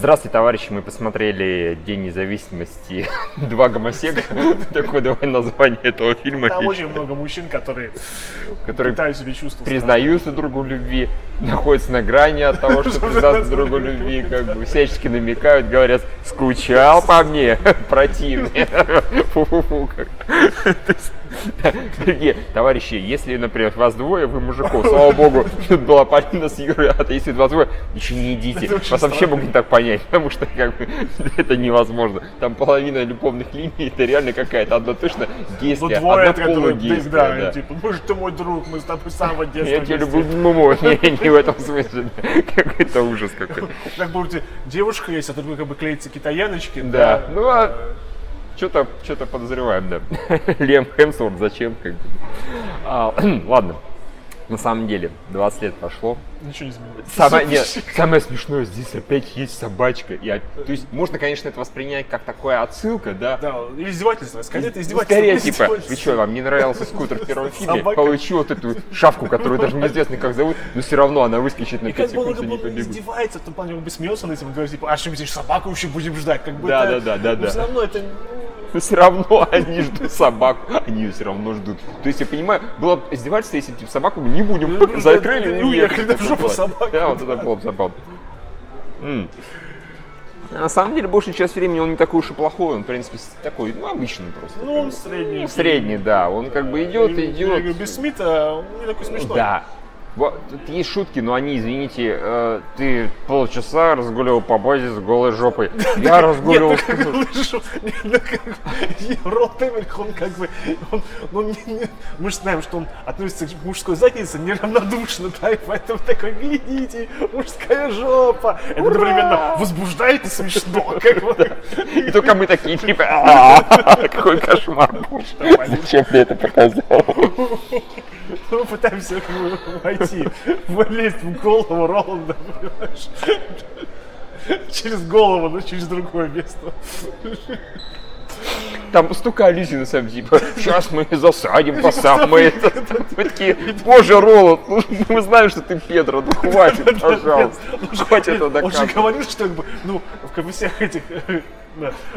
Здравствуйте, товарищи, мы посмотрели День независимости. Два гомосека. Такое давай название этого фильма. Там очень много мужчин, которые Которые пытают себе чувства. признаются другу любви, находятся на грани от того, что признаться другу любви, как бы всячески намекают, говорят, скучал по мне, противный. Фу-фу-фу. Дорогие товарищи, если, например, вас двое, вы мужиков, слава богу, тут была Полина с Юрой, а то если вас двое, ничего не идите. Вас вообще могут так понять, потому что как бы, это невозможно. Там половина любовных линий, это реально какая-то одна точно Ну, гейская, двое, одна полугейская. да, да. типа, ну ты мой друг, мы с тобой с самого детства Я тебя вместе». люблю, муму. Не, не в этом смысле. Как это ужас какой. Как тебя девушка есть, а другой как бы клеится китаяночки. Да. Ну а что-то что-то подозреваем, да. Лем Хемсворт зачем? Как бы. А, ладно. На самом деле, 20 лет прошло. Ничего не изменилось. Самое, нет, самое смешное, здесь опять есть собачка. Оп- то есть можно, конечно, это воспринять как такая отсылка, да. Да, издевательство. Скорее, это Ну, издевательство. Скорее, типа, вы что, вам не нравился скутер в первом фильме? Получил вот эту шапку, которую даже неизвестно как зовут, но все равно она выскочит на И 5 как бы он секунд и не бы побегут. издевается, в том плане он бы смеется над этим, говорит, типа, а что мы здесь собаку еще будем ждать? Как бы Да, да, да, да, да. все равно это, Но все равно они ждут собаку, они ее все равно ждут. То есть я понимаю, было бы издевательство, если типа собаку мы не будем, Ну, закрыли и уехали, да, в жопу собаку. Да, вот это было бы забавно. На самом деле, большую часть времени он не такой уж и плохой, он, в принципе, такой, ну, обычный просто. ну, он средний. Средний, да, он как бы идет, идет. Без Смита он не такой смешной. Да. Есть шутки, но они, извините, э, ты полчаса разгуливал по базе с голой жопой. Я разгуливал... ну нет, ну бы, Рот Эммерих, он как бы, ну, мы же знаем, что он относится к мужской заднице неравнодушно, да, и поэтому такой, глядите, мужская жопа. Это одновременно возбуждает и смешно. И только мы такие, типа, «А, какой кошмар. Зачем ты это показал? Мы пытаемся войти, влезть в голову Роланда, понимаешь? Через голову, но через другое место. Там стукались на самом деле, сейчас мы засадим по самое это. Мы такие, боже, Роланд, ну, мы знаем, что ты Педро, ну хватит, пожалуйста. Хватит это Он же доказывать. говорил, что как бы, ну, в всех этих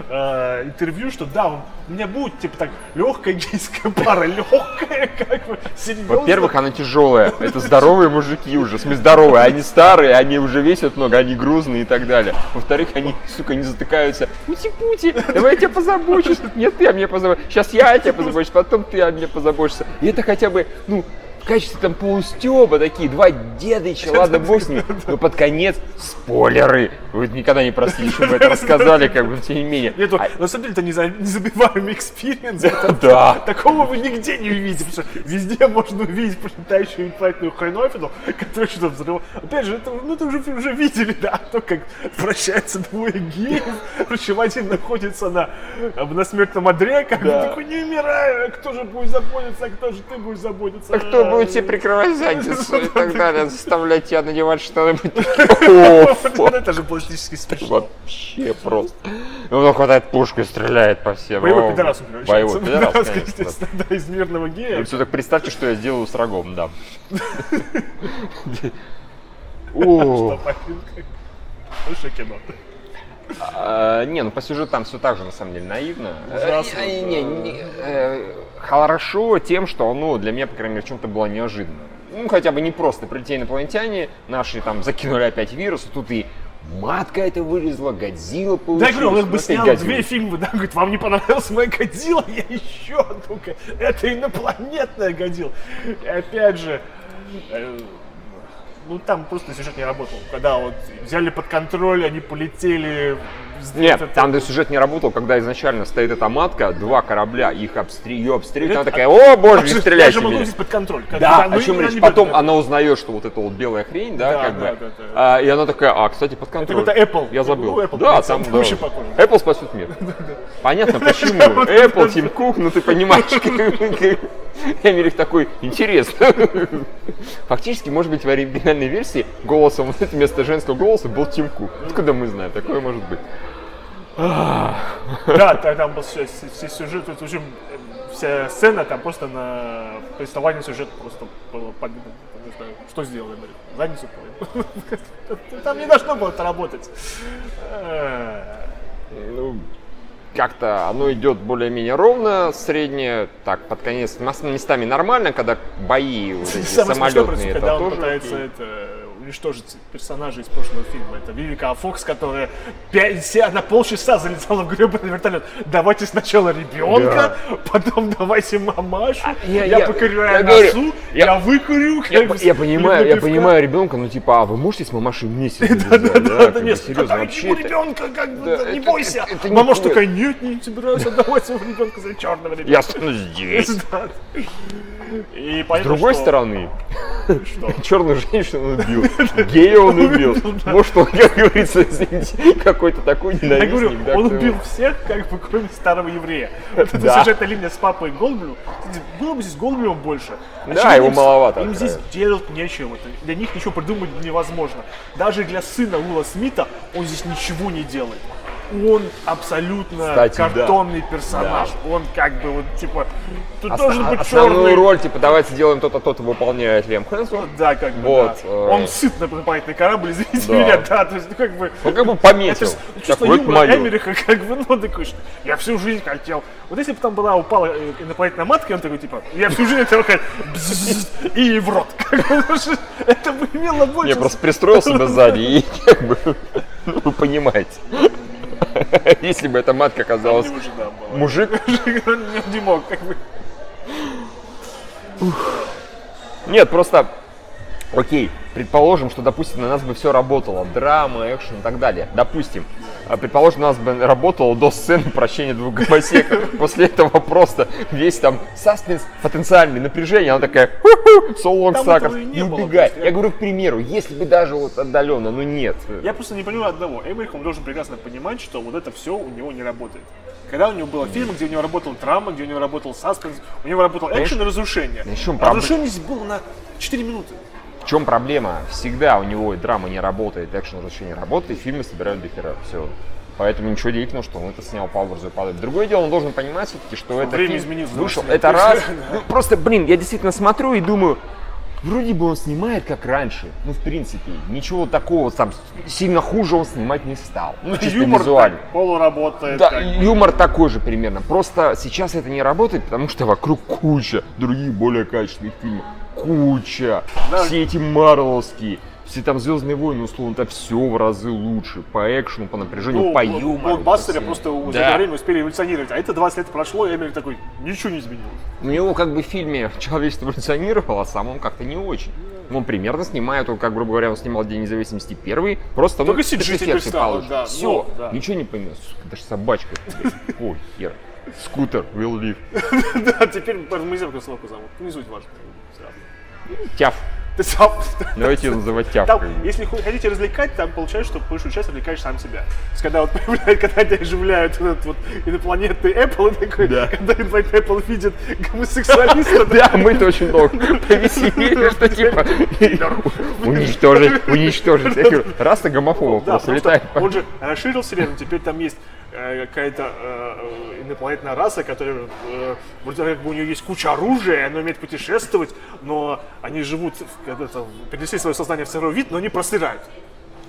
э, интервью, что да, он- у меня будет, типа так, легкая гейская пара, легкая, как бы, серьезно. Во-первых, она тяжелая. Это здоровые мужики уже. В здоровые. Они старые, они уже весят много, они грузные и так далее. Во-вторых, они, сука, не затыкаются. Пути-пути, давай я тебя позабочусь. Нет, ты о мне позаботишься. Сейчас я о тебе позабочусь, потом ты о мне позаботишься. И это хотя бы, ну, в качестве там полустеба такие, два дедыча, ладно, бог с ними. Но под конец спойлеры. Вы никогда не простили, что мы это рассказали, как бы, тем не менее. Нет, А- на самом деле это неза- незабываемый experience. Да. Такого вы нигде не увидите, потому что везде можно увидеть пролетающую инфлайтную хреновину, которая что-то взрывает. Опять же, это, ну, это уже, уже видели, да, то, как прощаются двое геев, причем один находится на, на смертном одре, как Да. такой, не умирай, а кто же будет заботиться, а кто же ты будешь заботиться? А кто будет тебе прикрывать задницу и так далее, заставлять тебя надевать «О, Вот Это же пластически смешно. Вообще просто. Он хватает пушку и стреляет по всем. Боевой пидорас он. Боевой пидорас, естественно, да, из мирного гея. Все так представьте, что я сделаю с рогом, да. О, Хорошее кино. А, Не, ну по сюжету там все так же, на самом деле, наивно. Ужасно, Э, да. не, не, э, Хорошо тем, что, ну, для меня, по крайней мере, в чем-то было неожиданно. Ну, хотя бы не просто прилетели инопланетяне, наши там закинули опять вирус, тут и матка это вылезла, Годзилла Да, получилась. я говорю, он как бы снял Годзилла. две фильма, да, говорит, вам не понравилась моя Годзилла, я еще г- это инопланетная Годзилла. И опять же, э, ну там просто сюжет не работал. Когда вот взяли под контроль, они полетели. Нет, это- там даже сюжет не работал, когда изначально стоит эта матка, два корабля, их обстре... ее обстреливают, она такая, о боже, не Я стреляйте же могу взять под контроль. Как- Да, ну, о чем речь? Потом под- она узнает, что вот эта вот белая хрень, да, Да, как да, бы. да, да. А, и она такая, а, кстати, под контроль. Это Apple. Я забыл. Ну, Apple, да, там это да. Apple спасет мир. Понятно, почему. Apple, Тим Кук, ну ты понимаешь. Эмерих такой, интересно. Фактически, может быть, в оригинальной версии голосом вот это вместо женского голоса был Тим Кук. Откуда мы знаем? Такое может быть. Да, та- там был все, все сюжет, общем, э, вся сцена, там просто на повествование сюжета просто было знаю, что сделали, блин, задницу понял. Там не должно было это работать. Как-то оно идет более-менее ровно, среднее, так, под конец, местами нормально, когда бои вот эти Самое смешное, просто, самолетные, это когда он тоже пытается это, уничтожить персонажа из прошлого фильма. Это Вивика Фокс, которая пять, се- на полчаса залетала в гребаный вертолет. Давайте сначала ребенка, потом давайте мамашу. я- я, я- покоряю я говорю, носу, я- я, выкурю. как Я, бы, я понимаю, я понимаю ребенка, ну типа, а вы можете с мамашей вместе завязать, Да, да, да, нет, серьезно, вообще ребенка, как бы, Да, да, не бойся. Мамаша такая, нет, не собираюсь отдавать своего ребенка за черного ребенка. Я останусь здесь. Да. И С понятно, другой что- стороны, что? черную женщину он убил, гея он убил. Может, он, как говорится, извините, какой-то такой Я говорю, ненавистник. он убил всех, как бы, кроме старого еврея. Вот эта сюжетная линия с папой Голдблю. Кстати, Было бы здесь Голдблю больше. Да, его маловато Им здесь делать нечего. Для них ничего придумать невозможно. Даже для сына Уилла Смита он здесь ничего не делает. Он абсолютно Кстати, да. картонный персонаж. Он как бы вот типа тут Оста- должен быть Основную черный. роль, типа, давайте сделаем то-то, то-то, выполняет Лем Хэнсон. Да, как бы, Вот, да. э, Он сыт на плавательный корабль, извините Да. меня, да, то есть, ну, как бы... Он как бы Это пометил. ж чувство юмора. Эмериха, как бы, ну, такой, что я всю жизнь хотел. Вот если бы там была упала э, инопланетная матка, он такой, типа, я всю жизнь хотел и в рот. Это бы имело больше... Я просто пристроился бы сзади и как бы, ну, вы понимаете. Если бы эта матка оказалась. Мужик, не мог, как бы. Нет, просто, окей, предположим, что, допустим, на нас бы все работало, драма, экшен и так далее. Допустим, А, предположим, у нас бы работало до сцены прощения двух гомосеков. После этого просто весь там саспенс, потенциальное напряжение, она такая, «Ху-ху, so long, suckers», и убегает. Я говорю, к примеру, если бы даже вот отдаленно, ну нет. Я просто не понимаю одного. Эмерих, он должен прекрасно понимать, что вот это все у него не работает. Когда у него было фильмы, где у него работал драма, где у него работал саспенс, у него работал экшен и разрушение. разрушение здесь было на 4 минуты. В чем проблема? Всегда у него и драма не работает, экшен вообще не работает, фильмы собирают до хера. Все. Поэтому ничего удивительного, что он это снял по образу и. Другое дело, он должен понимать все-таки, что это время фильм изменилось, вышел. Это раз. Ну, просто, блин, я действительно смотрю и думаю, вроде бы он снимает как раньше. Ну, в принципе, ничего такого там сильно хуже он снимать не стал. Ну, чисто Юмор визуально. так, полуработает. Да, как. юмор такой же примерно. Просто сейчас это не работает, потому что вокруг куча других более качественных фильмов. Куча. Да. Все эти марвеловские. Все там Звездные войны, условно, это все в разы лучше. По экшену, по напряжению, Ну, по юмору. блокбастеры просто всему. за Да. это время успели эволюционировать. А это 20 лет прошло, и Эмерих такой, ничего не изменилось. У него как бы в фильме человечество эволюционировало, а сам он как-то не очень. Ну, он примерно снимает, он, как грубо говоря, он снимал День независимости первый, просто Только ну, CG теперь стало, да, Все, ну, да. ничего не поймешь. Сука, даже собачка. Ой, хер. Скутер, will live. Да, теперь мы как собаку зовут. Не суть важно. Тяф. Ты сам- Давайте ее называть Там, тявкой. если хотите развлекать, там получается, что большую часть развлекаешь сам себя. То есть, когда вот появляется, когда они оживляют вот этот вот инопланетный Apple, такой, Да. когда инопланетный Apple видит гомосексуалиста, Да, мы-то очень много повеселили, что типа уничтожить, уничтожить. Раса гомофобов Да, просто летает. он же расширил вселенную, теперь там есть какая-то э, э, инопланетная раса, которая э, вроде как бы у нее есть куча оружия, она умеет путешествовать, но они живут, это, перенесли свое сознание в сырой вид, но они просырают.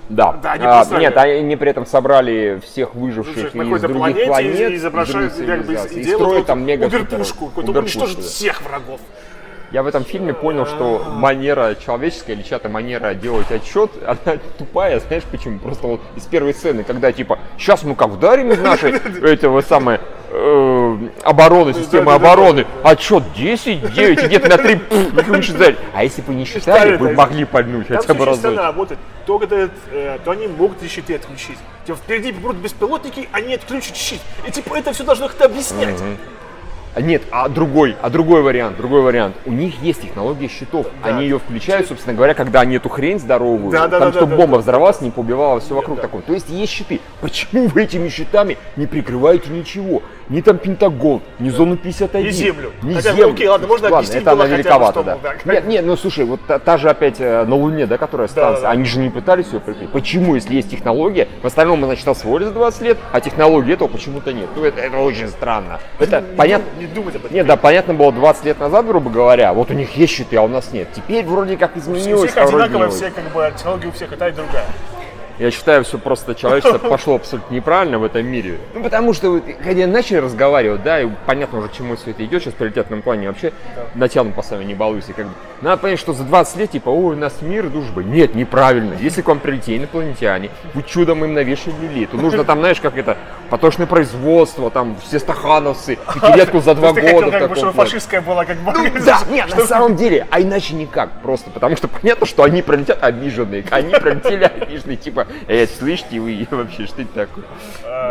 Да, Да, они А, нет, они при этом собрали всех выживших на из других планете планет, и других как бы и и строят там мега уберпушку, да. всех врагов. Я в этом фильме понял, что манера человеческая или чья-то манера делать отчет, она тупая, знаешь почему? Просто вот из первой сцены, когда типа, сейчас мы как вдарим из нашей этого самой э, обороны, системы обороны, отчет 10, 9, и где-то на 3 уничтожать. А если бы не считали, вы могли пальнуть хотя бы разок. работает. То, когда, э, то они могут и щиты отключить. Типа впереди будут беспилотники, они отключат щит. И типа это все должно как-то объяснять. А Нет, а другой, а другой вариант, другой вариант. У них есть технология щитов. Да. Они ее включают, собственно говоря, когда они эту хрень здоровую, Да, да, там, да, чтобы да, бомба да. взорвалась, не поубивала все вокруг такое. То есть есть щиты. Почему вы этими щитами не прикрываете ничего? Ни там Пентагон, ни зону 51. Ни землю. Ни Хотя землю. окей, ладно, можно ладно, объяснить это было она бы, великовато, да. да, Нет, нет, ну слушай, вот та, та же опять э, на Луне, да, которая станция, да. они же не пытались ее прикрыть. Почему, если есть технология? В остальном мы, значит, освоили за 20 лет, а технологии этого почему-то нет. Ну, это, это очень странно. Это понятно. Не думать об этом. Нет, да, понятно было 20 лет назад, грубо говоря, вот у них есть щиты, а у нас нет. Теперь вроде как У изменилось, всех а одинаково, все как бы технологии у всех, это и другая. Я считаю, все просто человечество пошло абсолютно неправильно в этом мире. Ну, потому что, вот, когда начали разговаривать, да, и понятно уже, к чему все это идет, сейчас в приоритетном плане вообще натянут по самой не балуйся. Как бы. Надо понять, что за 20 лет, типа, ой, у нас мир, дружба. Нет, неправильно. Если к вам прилетели инопланетяне, вы чудом им навешали лилии, то нужно там, знаешь, как это, поточное производство, там, все стахановцы, пятилетку за два года. хотел, как бы, чтобы фашистская была как бы... Да, нет, на самом деле, а иначе никак. Просто потому что понятно, что они пролетят обиженные. Они пролетели обиженные, типа, э, слышите вы, вообще, что это такое?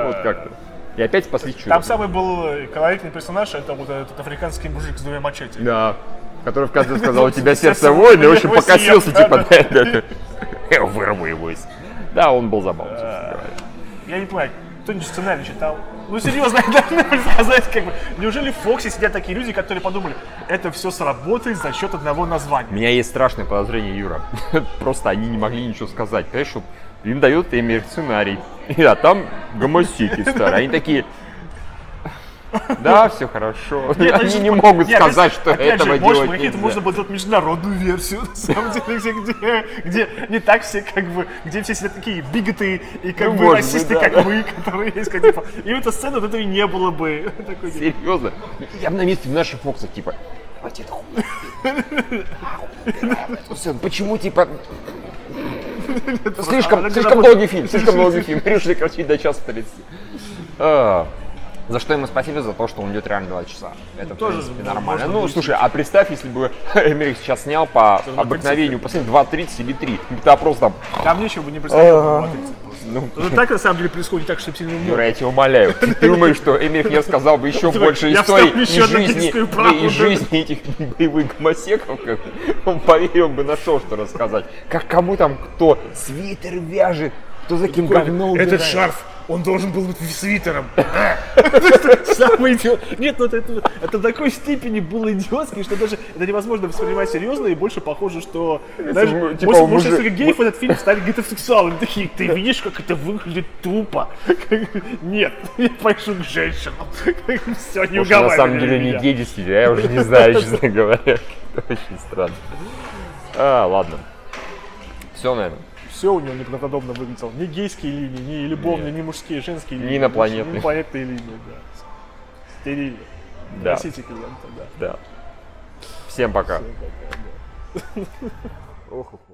Вот как-то. И опять спасли чудо. Там самый был колоритный персонаж, это вот этот африканский мужик с двумя мачете. Да. Который в конце сказал, у тебя Сердце сердце воин, и воина, очень его покосился, типа, да, да, вырву его из... Да, он был забавный, говоря. Я не понимаю, кто-нибудь сценарий читал? Ну серьезно, были сказать, как бы, неужели в Фоксе сидят такие люди, которые подумали, это все сработает за счет одного У названия? меня есть страшное подозрение, Юра. Просто они не могли ничего сказать. Понимаешь, им дают Эмир сценарий. А там гомосеки старые. Они такие... Да, все хорошо. Нет, Они значит, не могут нет, сказать, опять что же, этого может, делать можно нельзя. было сделать международную версию, на самом деле, где, где, где не так все, как бы, где все сидят такие биготы и как Ну, бы может быть, расисты, да, как да. мы, которые есть, как бы, и эта сцена вот этого и не было бы. Такой, типа, Серьезно? Я бы на месте наших Фоксов, типа, «Давайте это хуй». Всё, Почему, типа, слишком, слишком долгий фильм, слишком долгий фильм. Решили крутить до часа 30. За что ему спасибо, за то, что он идет реально 2 часа. Это, в Тоже, принципе, нормально. Ну, слушай, а представь, если бы Эмерик сейчас снял по обыкновению, последний 2.30 или 3. Это просто там, Там нечего бы не представлять. ну, Ну так на самом деле происходит так, чтобы сильно Юра, я тебя умоляю. Ты думаешь, что Эмир мне рассказал бы еще больше историй еще одну жизни, этих боевых гомосеков, он поверил бы на что, что рассказать. Как кому там кто свитер вяжет, кто за кем говно Этот шарф, он должен был быть свитером. Самый идиот. Нет, ну это, это, такой степени было идиотски, что даже это невозможно воспринимать серьезно и больше похоже, что м- типа, может, может, несколько геев в этот фильм стали гетеросексуалами. Такие, ты видишь, как это выглядит тупо? Нет, я пойду к женщинам. Все, не Может, на уговаривай самом деле не гей действительно, я уже не знаю, честно говоря. Это очень странно. А, ладно. Все, наверное. Все у него неправдоподобно выглядело. Ни гейские линии, ни любовные, ни мужские, женские линии. инопланетные. Ни инопланетные линии, да. Стерильно. Да, Просите клиента, да. да. Всем пока. Ох, ох, ох.